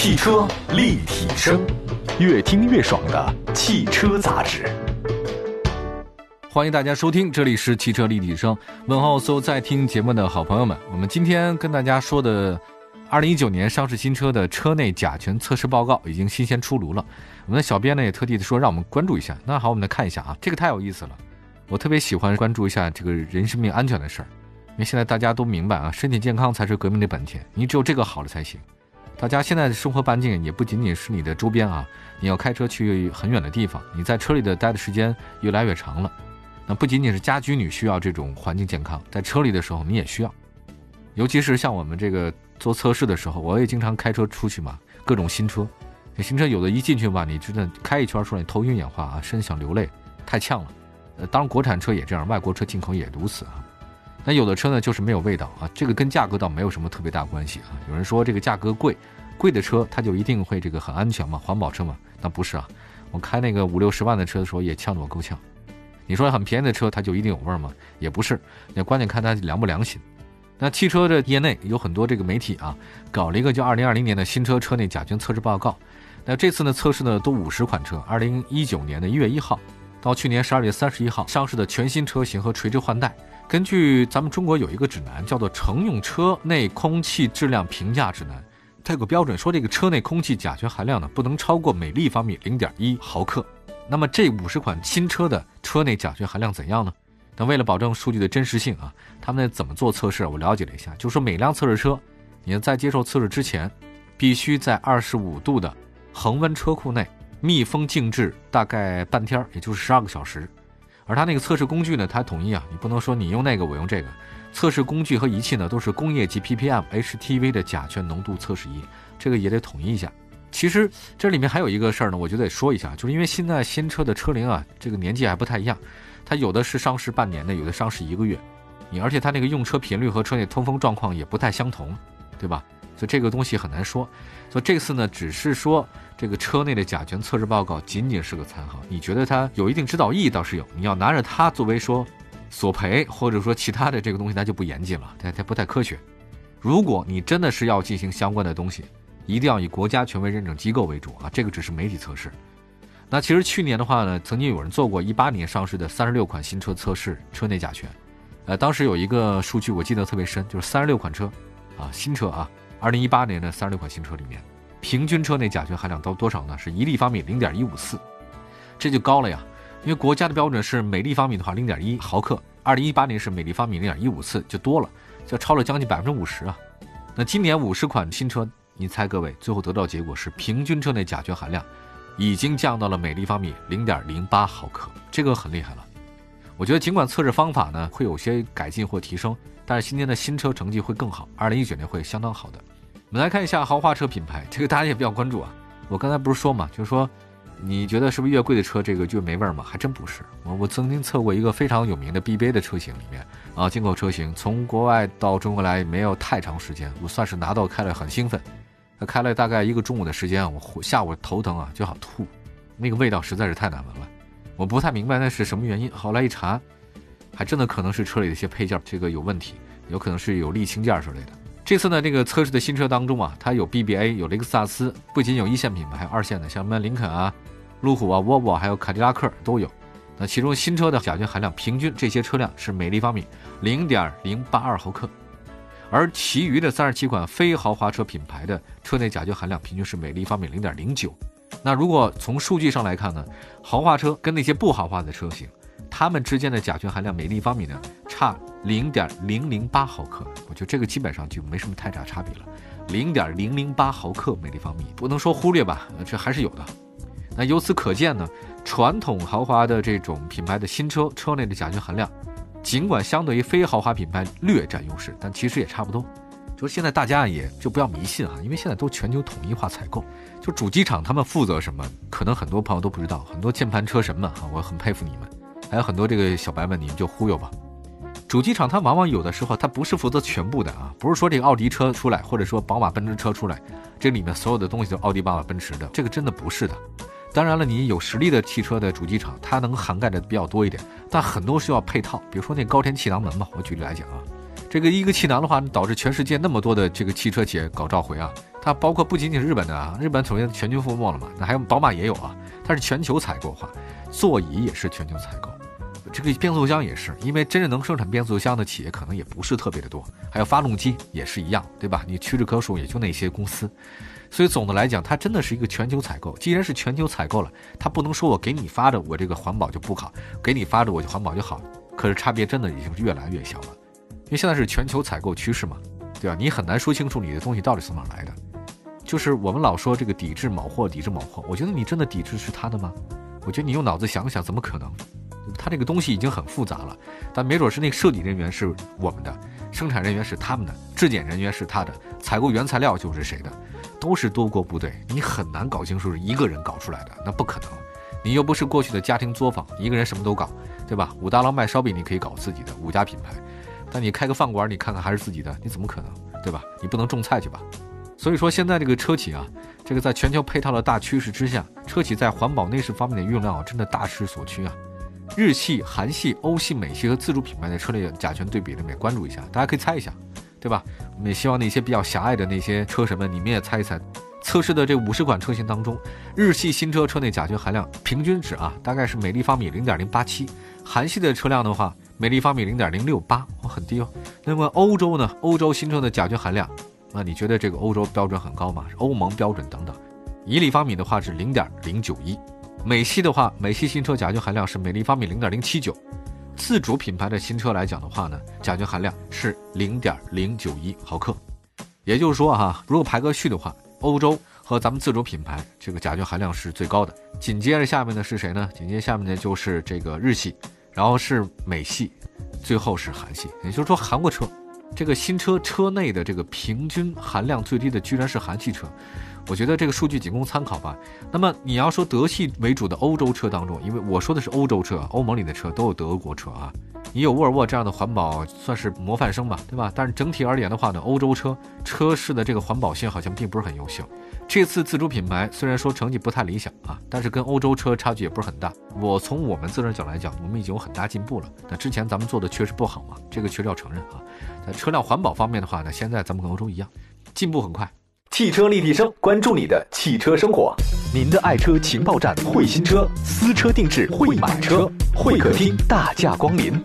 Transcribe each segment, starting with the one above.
汽车立体声，越听越爽的汽车杂志。欢迎大家收听，这里是汽车立体声。问候所有在听节目的好朋友们。我们今天跟大家说的，二零一九年上市新车的车内甲醛测试报告已经新鲜出炉了。我们的小编呢也特地的说，让我们关注一下。那好，我们来看一下啊，这个太有意思了。我特别喜欢关注一下这个人生命安全的事儿，因为现在大家都明白啊，身体健康才是革命的本钱，你只有这个好了才行。大家现在的生活半径也不仅仅是你的周边啊，你要开车去很远的地方，你在车里的待的时间越来越长了。那不仅仅是家居女需要这种环境健康，在车里的时候你也需要。尤其是像我们这个做测试的时候，我也经常开车出去嘛，各种新车，新车有的一进去吧，你真的开一圈出来，头晕眼花啊，甚至想流泪，太呛了。呃，当然国产车也这样，外国车进口也如此啊。那有的车呢，就是没有味道啊，这个跟价格倒没有什么特别大关系啊。有人说这个价格贵，贵的车它就一定会这个很安全嘛，环保车嘛？那不是啊，我开那个五六十万的车的时候也呛得我够呛。你说很便宜的车它就一定有味儿吗？也不是，那关键看它良不良心。那汽车的业内有很多这个媒体啊，搞了一个叫《二零二零年的新车车内甲醛测试报告》。那这次呢测试呢都五十款车，二零一九年的一月一号到去年十二月三十一号上市的全新车型和垂直换代。根据咱们中国有一个指南，叫做《乘用车内空气质量评价指南》，它有个标准，说这个车内空气甲醛含量呢不能超过每立方米零点一毫克。那么这五十款新车的车内甲醛含量怎样呢？那为了保证数据的真实性啊，他们怎么做测试？我了解了一下，就是说每辆测试车，你在接受测试之前，必须在二十五度的恒温车库内密封静置大概半天，也就是十二个小时。而它那个测试工具呢，它统一啊，你不能说你用那个，我用这个。测试工具和仪器呢，都是工业级 ppm HTV 的甲醛浓度测试仪，这个也得统一一下。其实这里面还有一个事儿呢，我觉得得说一下，就是因为现在新车的车龄啊，这个年纪还不太一样，它有的是上市半年的，有的上市一个月，你而且它那个用车频率和车内通风状况也不太相同，对吧？所以这个东西很难说。所以这次呢，只是说这个车内的甲醛测试报告仅仅是个参考，你觉得它有一定指导意义倒是有，你要拿着它作为说索赔或者说其他的这个东西，那就不严谨了，它它不太科学。如果你真的是要进行相关的东西，一定要以国家权威认证机构为主啊，这个只是媒体测试。那其实去年的话呢，曾经有人做过一八年上市的三十六款新车测试车内甲醛，呃，当时有一个数据我记得特别深，就是三十六款车，啊，新车啊，二零一八年的三十六款新车里面，平均车内甲醛含量到多少呢？是一立方米零点一五四，这就高了呀，因为国家的标准是每立方米的话零点一毫克，二零一八年是每立方米零点一五四，就多了，就超了将近百分之五十啊。那今年五十款新车。你猜，各位最后得到结果是平均车内甲醛含量已经降到了每立方米零点零八毫克，这个很厉害了。我觉得尽管测试方法呢会有些改进或提升，但是今年的新车成绩会更好，二零一九年会相当好的。我们来看一下豪华车品牌，这个大家也比较关注啊。我刚才不是说嘛，就是说你觉得是不是越贵的车这个就没味儿嘛？还真不是。我我曾经测过一个非常有名的 BBA 的车型里面啊，进口车型从国外到中国来没有太长时间，我算是拿到开了很兴奋。他开了大概一个中午的时间，我下午头疼啊，就想吐，那个味道实在是太难闻了。我不太明白那是什么原因。后来一查，还真的可能是车里的一些配件这个有问题，有可能是有沥青件之类的。这次呢，这个测试的新车当中啊，它有 BBA，有雷克萨斯，不仅有一线品牌，还有二线的，像什么林肯啊、路虎啊、沃尔沃，还有凯迪拉克都有。那其中新车的甲醛含量平均，这些车辆是每立方米零点零八二毫克。而其余的三十七款非豪华车品牌的车内甲醛含量平均是每立方米零点零九。那如果从数据上来看呢，豪华车跟那些不豪华的车型，它们之间的甲醛含量每立方米呢差零点零零八毫克。我觉得这个基本上就没什么太大差别了，零点零零八毫克每立方米不能说忽略吧，这还是有的。那由此可见呢，传统豪华的这种品牌的新车车内的甲醛含量。尽管相对于非豪华品牌略占优势，但其实也差不多。就是现在大家也就不要迷信啊，因为现在都全球统一化采购。就主机厂他们负责什么，可能很多朋友都不知道。很多键盘车神们哈，我很佩服你们。还有很多这个小白们，你们就忽悠吧。主机厂它往往有的时候它不是负责全部的啊，不是说这个奥迪车出来，或者说宝马奔驰车出来，这里面所有的东西都是奥迪、宝马、奔驰的，这个真的不是的。当然了，你有实力的汽车的主机厂，它能涵盖的比较多一点，但很多需要配套，比如说那高天气囊门嘛。我举例来讲啊，这个一个气囊的话，导致全世界那么多的这个汽车企业搞召回啊，它包括不仅仅是日本的啊，日本首先全军覆没了嘛，那还有宝马也有啊，它是全球采购化，座椅也是全球采购，这个变速箱也是，因为真正能生产变速箱的企业可能也不是特别的多，还有发动机也是一样，对吧？你屈指可数也就那些公司，所以总的来讲，它真的是一个全球采购。既然是全球采购了，它不能说我给你发的我这个环保就不好，给你发的我就环保就好，可是差别真的已经越来越小了，因为现在是全球采购趋势嘛，对吧？你很难说清楚你的东西到底从哪来的。就是我们老说这个抵制某货，抵制某货，我觉得你真的抵制是他的吗？我觉得你用脑子想想，怎么可能？他这个东西已经很复杂了，但没准是那个设计人员是我们的，生产人员是他们的，质检人员是他的，采购原材料就是谁的，都是多国部队，你很难搞清楚是一个人搞出来的，那不可能。你又不是过去的家庭作坊，一个人什么都搞，对吧？武大郎卖烧饼，你可以搞自己的五家品牌，但你开个饭馆，你看看还是自己的，你怎么可能，对吧？你不能种菜去吧？所以说，现在这个车企啊，这个在全球配套的大趋势之下，车企在环保内饰方面的用量啊，真的大势所趋啊。日系、韩系、欧系、美系和自主品牌的车内甲醛对比，你们关注一下，大家可以猜一下，对吧？我们也希望那些比较狭隘的那些车神们，你们也猜一猜。测试的这五十款车型当中，日系新车车内甲醛含量平均值啊，大概是每立方米零点零八七；韩系的车辆的话，每立方米零点零六八，很低哦。那么欧洲呢？欧洲新车的甲醛含量。那你觉得这个欧洲标准很高吗？欧盟标准等等，一立方米的话是零点零九一，美系的话，美系新车甲醛含量是每立方米零点零七九，自主品牌的新车来讲的话呢，甲醛含量是零点零九一毫克，也就是说哈，如果排个序的话，欧洲和咱们自主品牌这个甲醛含量是最高的，紧接着下面的是谁呢？紧接着下面的就是这个日系，然后是美系，最后是韩系，也就是说韩国车。这个新车车内的这个平均含量最低的居然是韩系车，我觉得这个数据仅供参考吧。那么你要说德系为主的欧洲车当中，因为我说的是欧洲车，欧盟里的车都有德国车啊。你有沃尔沃这样的环保算是模范生吧，对吧？但是整体而言的话呢，欧洲车车市的这个环保性好像并不是很优秀。这次自主品牌虽然说成绩不太理想啊，但是跟欧洲车差距也不是很大。我从我们自身角来讲，我们已经有很大进步了。那之前咱们做的确实不好嘛，这个确实要承认啊。在车辆环保方面的话呢，现在咱们跟欧洲一样，进步很快。汽车立体声，关注你的汽车生活。您的爱车情报站，会新车，私车定制，会买车，会客厅大驾光临，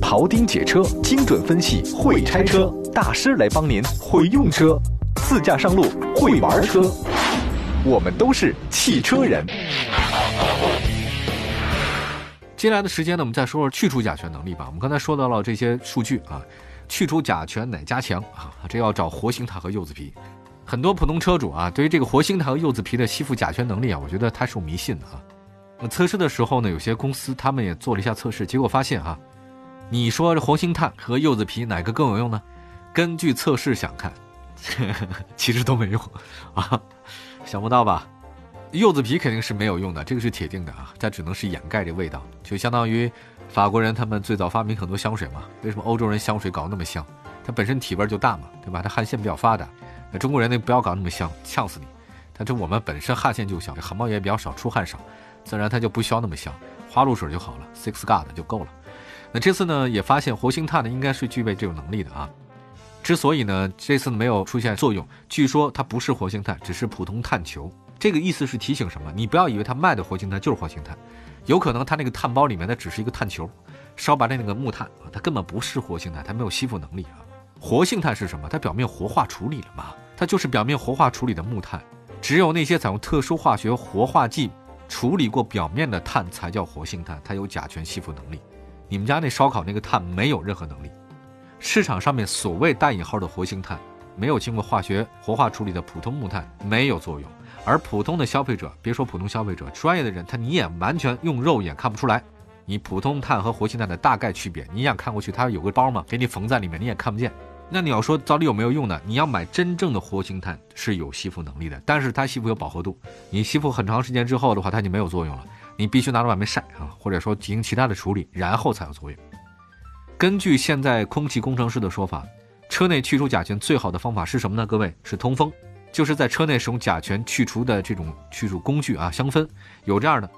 庖丁解车，精准分析，会拆车大师来帮您，会用车。自驾上路会玩车，我们都是汽车人。接下来的时间呢，我们再说说去除甲醛能力吧。我们刚才说到了这些数据啊，去除甲醛哪家强啊？这要找活性炭和柚子皮。很多普通车主啊，对于这个活性炭和柚子皮的吸附甲醛能力啊，我觉得它是有迷信的啊。那测试的时候呢，有些公司他们也做了一下测试，结果发现啊，你说这活性炭和柚子皮哪个更有用呢？根据测试想看。其实都没用啊，想不到吧？柚子皮肯定是没有用的，这个是铁定的啊，它只能是掩盖这味道，就相当于法国人他们最早发明很多香水嘛。为什么欧洲人香水搞那么香？它本身体味就大嘛，对吧？它汗腺比较发达。那中国人那不要搞那么香，呛死你。但这我们本身汗腺就小，汗毛也比较少，出汗少，自然它就不需要那么香，花露水就好了，Six God 就够了。那这次呢，也发现活性炭呢应该是具备这种能力的啊。之所以呢，这次没有出现作用，据说它不是活性炭，只是普通炭球。这个意思是提醒什么？你不要以为它卖的活性炭就是活性炭，有可能它那个炭包里面的只是一个炭球，烧白的那个木炭啊，它根本不是活性炭，它没有吸附能力啊。活性炭是什么？它表面活化处理了嘛？它就是表面活化处理的木炭。只有那些采用特殊化学活化剂处理过表面的碳才叫活性炭，它有甲醛吸附能力。你们家那烧烤那个炭没有任何能力。市场上面所谓带引号的活性炭，没有经过化学活化处理的普通木炭没有作用，而普通的消费者，别说普通消费者，专业的人他你也完全用肉眼看不出来，你普通碳和活性炭的大概区别，你想看过去它有个包嘛，给你缝在里面，你也看不见。那你要说到底有没有用呢？你要买真正的活性炭是有吸附能力的，但是它吸附有饱和度，你吸附很长时间之后的话，它就没有作用了，你必须拿到外面晒啊，或者说进行其他的处理，然后才有作用。根据现在空气工程师的说法，车内去除甲醛最好的方法是什么呢？各位是通风，就是在车内使用甲醛去除的这种去除工具啊，香氛有这样的，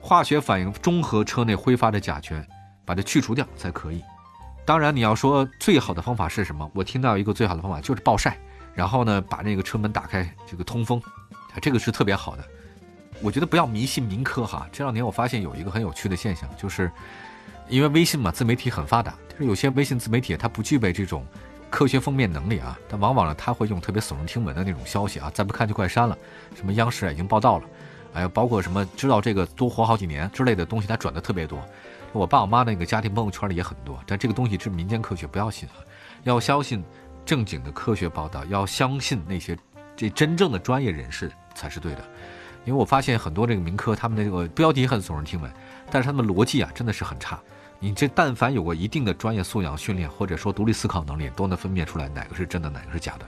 化学反应中和车内挥发的甲醛，把它去除掉才可以。当然，你要说最好的方法是什么？我听到一个最好的方法就是暴晒，然后呢，把那个车门打开，这个通风，啊，这个是特别好的。我觉得不要迷信民科哈。这两年我发现有一个很有趣的现象，就是因为微信嘛，自媒体很发达，就是有些微信自媒体它不具备这种科学封面能力啊，但往往呢，他会用特别耸人听闻的那种消息啊，再不看就快删了。什么央视已经报道了，还有包括什么知道这个多活好几年之类的东西，他转的特别多。我爸我妈那个家庭朋友圈里也很多，但这个东西是民间科学，不要信啊，要相信正经的科学报道，要相信那些这真正的专业人士才是对的。因为我发现很多这个民科，他们的这个标题很耸人听闻，但是他们逻辑啊真的是很差。你这但凡有过一定的专业素养训练，或者说独立思考能力，都能分辨出来哪个是真的，哪个是假的。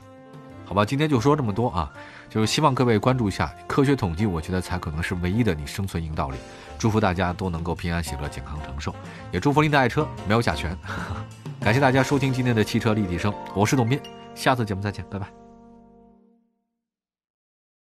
好吧，今天就说这么多啊，就是希望各位关注一下科学统计，我觉得才可能是唯一的你生存硬道理。祝福大家都能够平安喜乐、健康长寿，也祝福您的爱车没有甲醛。感谢大家收听今天的汽车立体声，我是董斌，下次节目再见，拜拜。